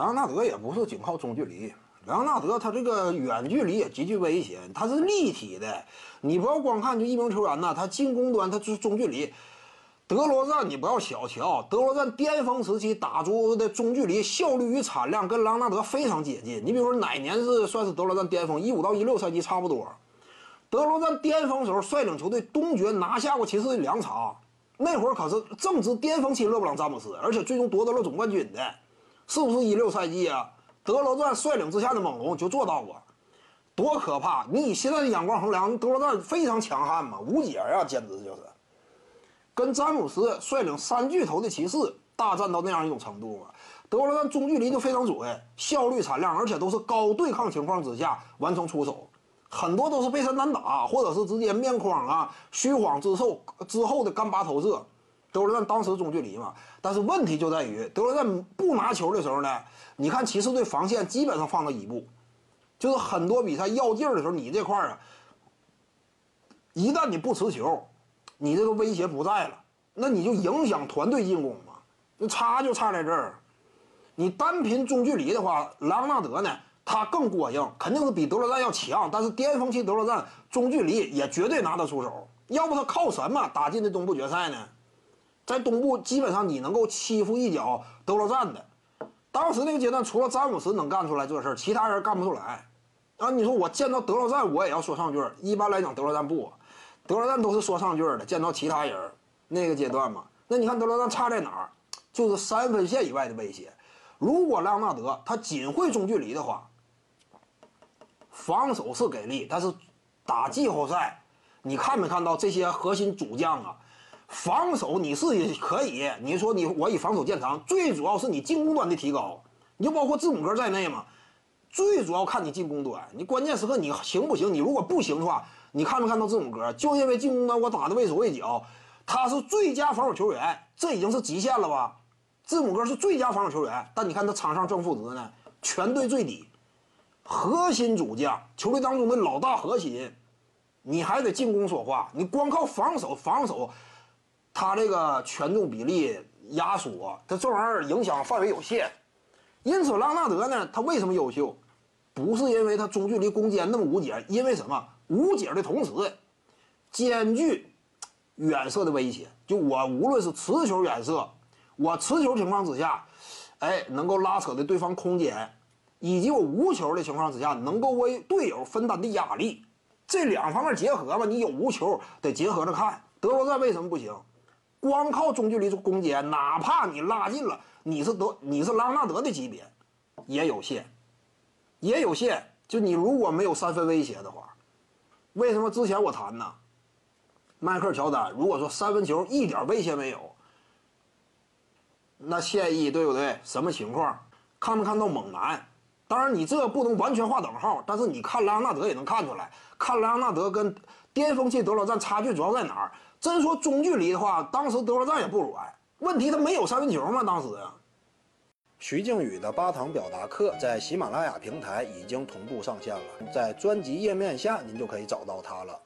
莱昂纳德也不是仅靠中距离，莱昂纳德他这个远距离也极具危险，他是立体的。你不要光看就一名球员呐，他进攻端他就是中距离。德罗赞你不要小瞧，德罗赞巅峰时期打出的中距离效率与产量跟莱昂纳德非常接近。你比如说哪年是算是德罗赞巅峰？一五到一六赛季差不多。德罗赞巅峰时候率领球队东决拿下过骑士队两场，那会儿可是正值巅峰期勒布朗詹姆斯，而且最终夺得了总冠军的，是不是一六赛季啊？德罗赞率领之下的猛龙就做到过，多可怕！你以现在的眼光衡量，德罗赞非常强悍嘛，无解啊，简直就是。跟詹姆斯率领三巨头的骑士大战到那样一种程度嘛？德罗赞中距离就非常准，效率产量，而且都是高对抗情况之下完成出手，很多都是背身单打，或者是直接面框啊虚晃之后之后的干拔投射。德罗赞当时中距离嘛，但是问题就在于德罗赞不拿球的时候呢，你看骑士队防线基本上放到一步，就是很多比赛要劲儿的时候，你这块儿啊，一旦你不持球。你这个威胁不在了，那你就影响团队进攻嘛？那差就差在这儿。你单凭中距离的话，莱昂纳德呢，他更过硬，肯定是比德罗赞要强。但是巅峰期德罗赞中距离也绝对拿得出手。要不他靠什么打进的东部决赛呢？在东部基本上你能够欺负一脚德罗赞的，当时那个阶段除了詹姆斯能干出来这事儿，其他人干不出来。啊，你说我见到德罗赞我也要说上句儿，一般来讲德罗赞不。德罗赞都是说上句儿的，见到其他人那个阶段嘛，那你看德罗赞差在哪儿？就是三分线以外的威胁。如果莱昂纳德他仅会中距离的话，防守是给力，但是打季后赛，你看没看到这些核心主将啊？防守你是可以，你说你我以防守见长，最主要是你进攻端的提高，你就包括字母哥在内嘛，最主要看你进攻端，你关键时刻你行不行？你如果不行的话。你看没看到字母哥？就因为进攻端我打的畏手畏脚，他是最佳防守球员，这已经是极限了吧？字母哥是最佳防守球员，但你看他场上正负值呢，全队最低。核心主将，球队当中的老大核心，你还得进攻说话，你光靠防守，防守，他这个权重比例压缩，他这玩意儿影响范围有限。因此，朗纳德呢，他为什么优秀？不是因为他中距离攻坚那么无解，因为什么？无解的同时，兼具远射的威胁。就我无论是持球远射，我持球情况之下，哎，能够拉扯的对方空间，以及我无球的情况之下，能够为队友分担的压力，这两方面结合吧。你有无球得结合着看。德罗赞为什么不行？光靠中距离攻坚，哪怕你拉近了，你是德，你是拉纳德的级别，也有限，也有限。就你如果没有三分威胁的话。为什么之前我谈呢？迈克尔乔丹如果说三分球一点威胁没有，那现役对不对？什么情况？看没看到猛男？当然你这不能完全划等号，但是你看莱昂纳德也能看出来。看莱昂纳德跟巅峰期德罗赞差距主要在哪儿？真说中距离的话，当时德罗赞也不软。问题他没有三分球吗？当时啊。徐静宇的八堂表达课在喜马拉雅平台已经同步上线了，在专辑页面下您就可以找到它了。